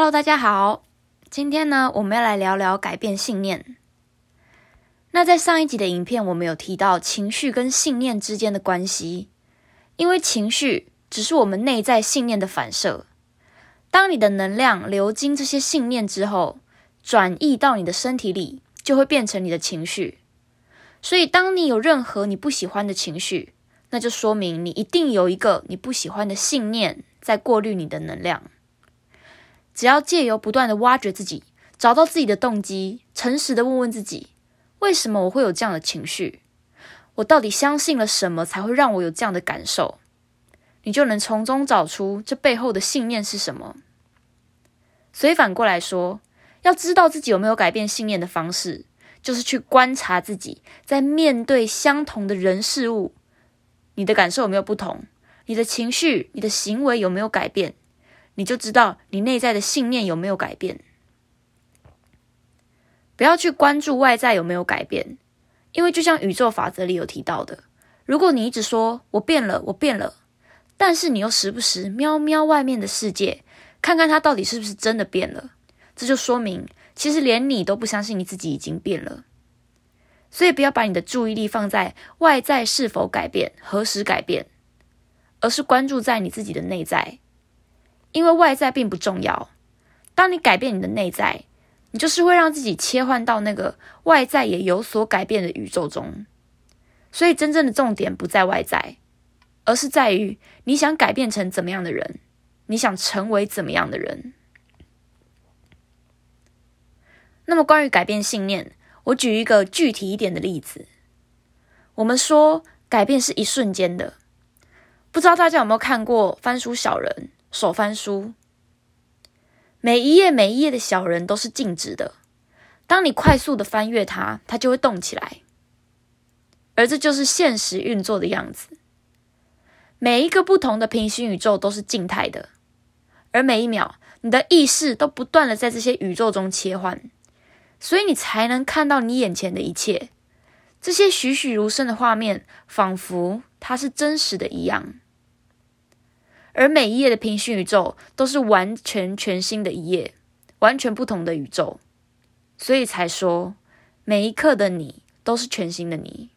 Hello，大家好。今天呢，我们要来聊聊改变信念。那在上一集的影片，我们有提到情绪跟信念之间的关系，因为情绪只是我们内在信念的反射。当你的能量流经这些信念之后，转移到你的身体里，就会变成你的情绪。所以，当你有任何你不喜欢的情绪，那就说明你一定有一个你不喜欢的信念在过滤你的能量。只要借由不断的挖掘自己，找到自己的动机，诚实的问问自己：为什么我会有这样的情绪？我到底相信了什么才会让我有这样的感受？你就能从中找出这背后的信念是什么。所以反过来说，要知道自己有没有改变信念的方式，就是去观察自己在面对相同的人事物，你的感受有没有不同？你的情绪、你的行为有没有改变？你就知道你内在的信念有没有改变。不要去关注外在有没有改变，因为就像宇宙法则里有提到的，如果你一直说“我变了，我变了”，但是你又时不时瞄瞄外面的世界，看看它到底是不是真的变了，这就说明其实连你都不相信你自己已经变了。所以不要把你的注意力放在外在是否改变、何时改变，而是关注在你自己的内在。因为外在并不重要，当你改变你的内在，你就是会让自己切换到那个外在也有所改变的宇宙中。所以真正的重点不在外在，而是在于你想改变成怎么样的人，你想成为怎么样的人。那么关于改变信念，我举一个具体一点的例子。我们说改变是一瞬间的，不知道大家有没有看过《翻书小人》？手翻书，每一页每一页的小人都是静止的。当你快速的翻阅它，它就会动起来。而这就是现实运作的样子。每一个不同的平行宇宙都是静态的，而每一秒你的意识都不断的在这些宇宙中切换，所以你才能看到你眼前的一切。这些栩栩如生的画面，仿佛它是真实的一样。而每一页的平行宇宙都是完全全新的一页，完全不同的宇宙，所以才说每一刻的你都是全新的你。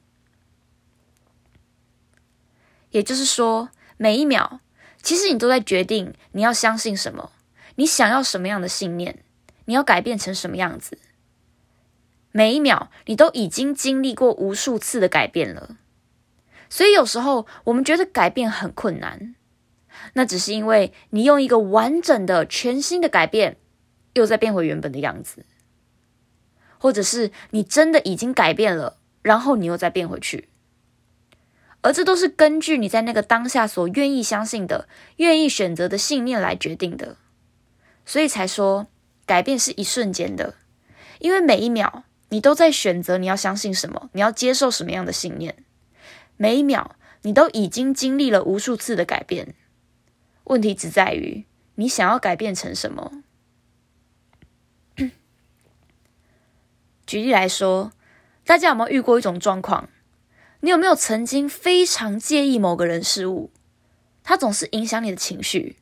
也就是说，每一秒其实你都在决定你要相信什么，你想要什么样的信念，你要改变成什么样子。每一秒你都已经经历过无数次的改变了，所以有时候我们觉得改变很困难。那只是因为你用一个完整的、全新的改变，又再变回原本的样子，或者是你真的已经改变了，然后你又再变回去，而这都是根据你在那个当下所愿意相信的、愿意选择的信念来决定的，所以才说改变是一瞬间的，因为每一秒你都在选择你要相信什么，你要接受什么样的信念，每一秒你都已经经历了无数次的改变。问题只在于你想要改变成什么。举例来说，大家有没有遇过一种状况？你有没有曾经非常介意某个人事物，他总是影响你的情绪，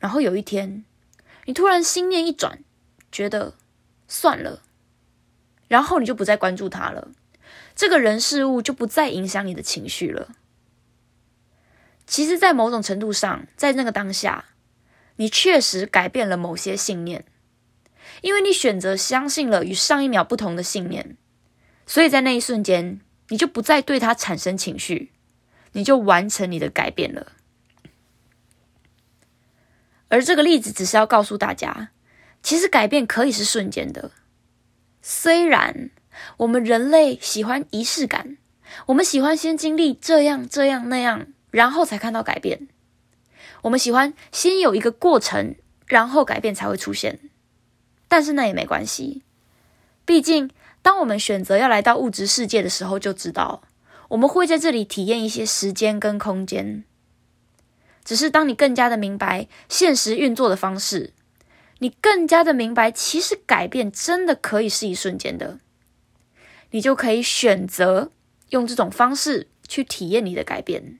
然后有一天你突然心念一转，觉得算了，然后你就不再关注他了，这个人事物就不再影响你的情绪了。其实，在某种程度上，在那个当下，你确实改变了某些信念，因为你选择相信了与上一秒不同的信念，所以在那一瞬间，你就不再对它产生情绪，你就完成你的改变了。而这个例子只是要告诉大家，其实改变可以是瞬间的。虽然我们人类喜欢仪式感，我们喜欢先经历这样、这样、那样。然后才看到改变。我们喜欢先有一个过程，然后改变才会出现。但是那也没关系，毕竟当我们选择要来到物质世界的时候，就知道我们会在这里体验一些时间跟空间。只是当你更加的明白现实运作的方式，你更加的明白，其实改变真的可以是一瞬间的，你就可以选择用这种方式去体验你的改变。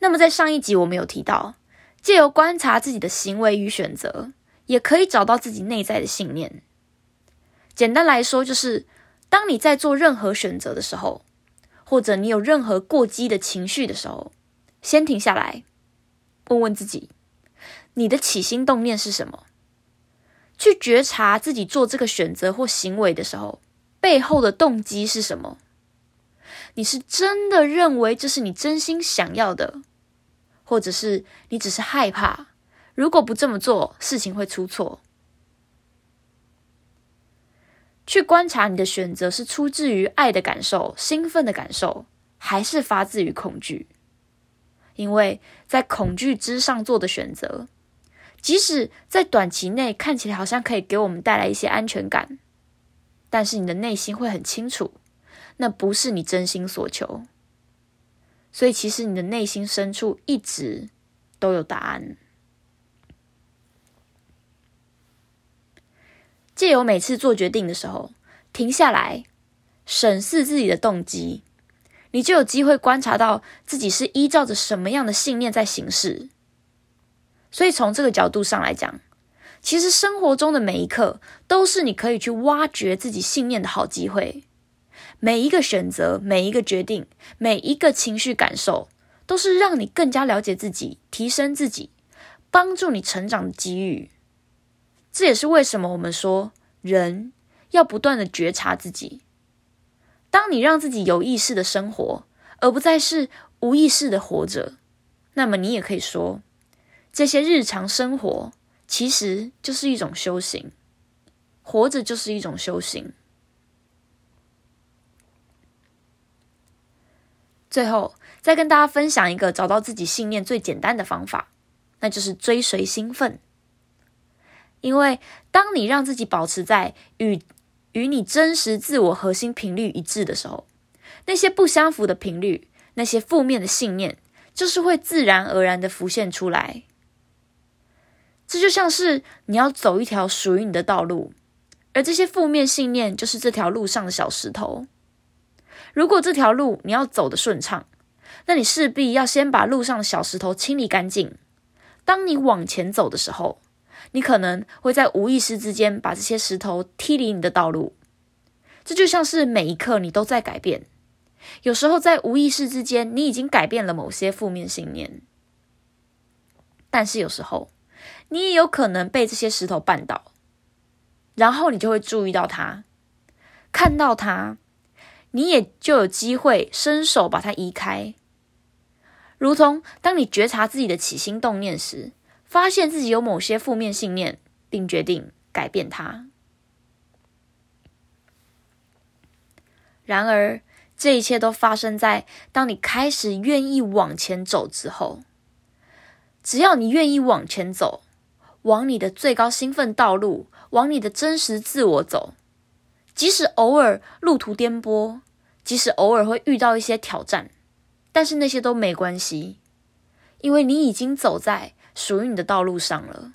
那么，在上一集我们有提到，借由观察自己的行为与选择，也可以找到自己内在的信念。简单来说，就是当你在做任何选择的时候，或者你有任何过激的情绪的时候，先停下来，问问自己，你的起心动念是什么？去觉察自己做这个选择或行为的时候，背后的动机是什么？你是真的认为这是你真心想要的，或者是你只是害怕，如果不这么做，事情会出错？去观察你的选择是出自于爱的感受、兴奋的感受，还是发自于恐惧？因为在恐惧之上做的选择。即使在短期内看起来好像可以给我们带来一些安全感，但是你的内心会很清楚，那不是你真心所求。所以，其实你的内心深处一直都有答案。借由每次做决定的时候停下来审视自己的动机，你就有机会观察到自己是依照着什么样的信念在行事。所以从这个角度上来讲，其实生活中的每一刻都是你可以去挖掘自己信念的好机会。每一个选择、每一个决定、每一个情绪感受，都是让你更加了解自己、提升自己、帮助你成长的机遇。这也是为什么我们说人要不断的觉察自己。当你让自己有意识的生活，而不再是无意识的活着，那么你也可以说。这些日常生活其实就是一种修行，活着就是一种修行。最后，再跟大家分享一个找到自己信念最简单的方法，那就是追随兴奋。因为当你让自己保持在与与你真实自我核心频率一致的时候，那些不相符的频率，那些负面的信念，就是会自然而然的浮现出来。这就像是你要走一条属于你的道路，而这些负面信念就是这条路上的小石头。如果这条路你要走的顺畅，那你势必要先把路上的小石头清理干净。当你往前走的时候，你可能会在无意识之间把这些石头踢离你的道路。这就像是每一刻你都在改变，有时候在无意识之间你已经改变了某些负面信念，但是有时候。你也有可能被这些石头绊倒，然后你就会注意到它，看到它，你也就有机会伸手把它移开。如同当你觉察自己的起心动念时，发现自己有某些负面信念，并决定改变它。然而，这一切都发生在当你开始愿意往前走之后。只要你愿意往前走。往你的最高兴奋道路，往你的真实自我走。即使偶尔路途颠簸，即使偶尔会遇到一些挑战，但是那些都没关系，因为你已经走在属于你的道路上了。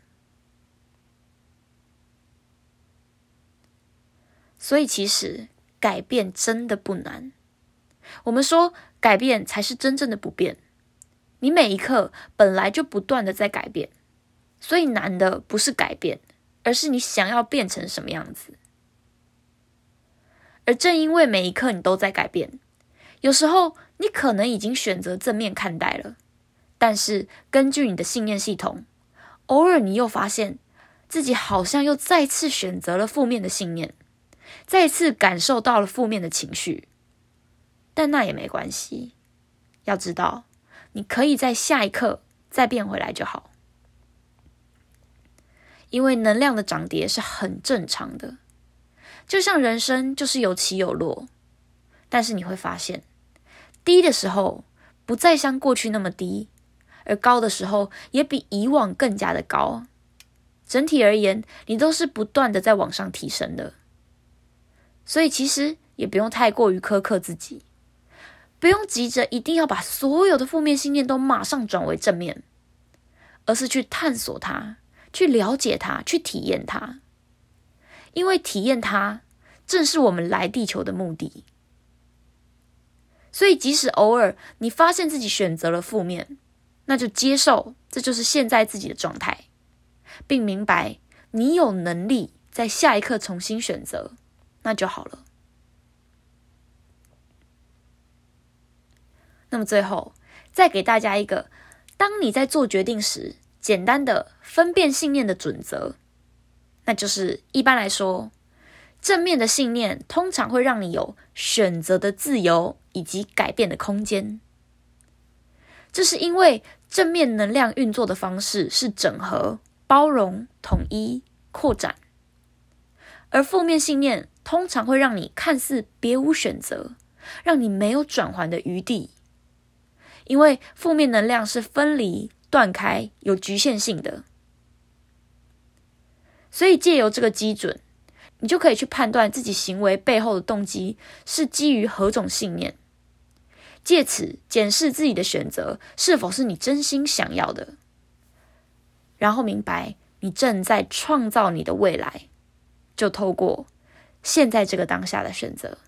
所以，其实改变真的不难。我们说，改变才是真正的不变。你每一刻本来就不断的在改变。所以难的不是改变，而是你想要变成什么样子。而正因为每一刻你都在改变，有时候你可能已经选择正面看待了，但是根据你的信念系统，偶尔你又发现自己好像又再次选择了负面的信念，再次感受到了负面的情绪。但那也没关系，要知道你可以在下一刻再变回来就好。因为能量的涨跌是很正常的，就像人生就是有起有落，但是你会发现，低的时候不再像过去那么低，而高的时候也比以往更加的高。整体而言，你都是不断的在往上提升的，所以其实也不用太过于苛刻自己，不用急着一定要把所有的负面信念都马上转为正面，而是去探索它。去了解它，去体验它，因为体验它正是我们来地球的目的。所以，即使偶尔你发现自己选择了负面，那就接受这就是现在自己的状态，并明白你有能力在下一刻重新选择，那就好了。那么最后，再给大家一个，当你在做决定时，简单的分辨信念的准则，那就是一般来说，正面的信念通常会让你有选择的自由以及改变的空间。这是因为正面能量运作的方式是整合、包容、统一、扩展，而负面信念通常会让你看似别无选择，让你没有转换的余地。因为负面能量是分离、断开、有局限性的，所以借由这个基准，你就可以去判断自己行为背后的动机是基于何种信念，借此检视自己的选择是否是你真心想要的，然后明白你正在创造你的未来，就透过现在这个当下的选择。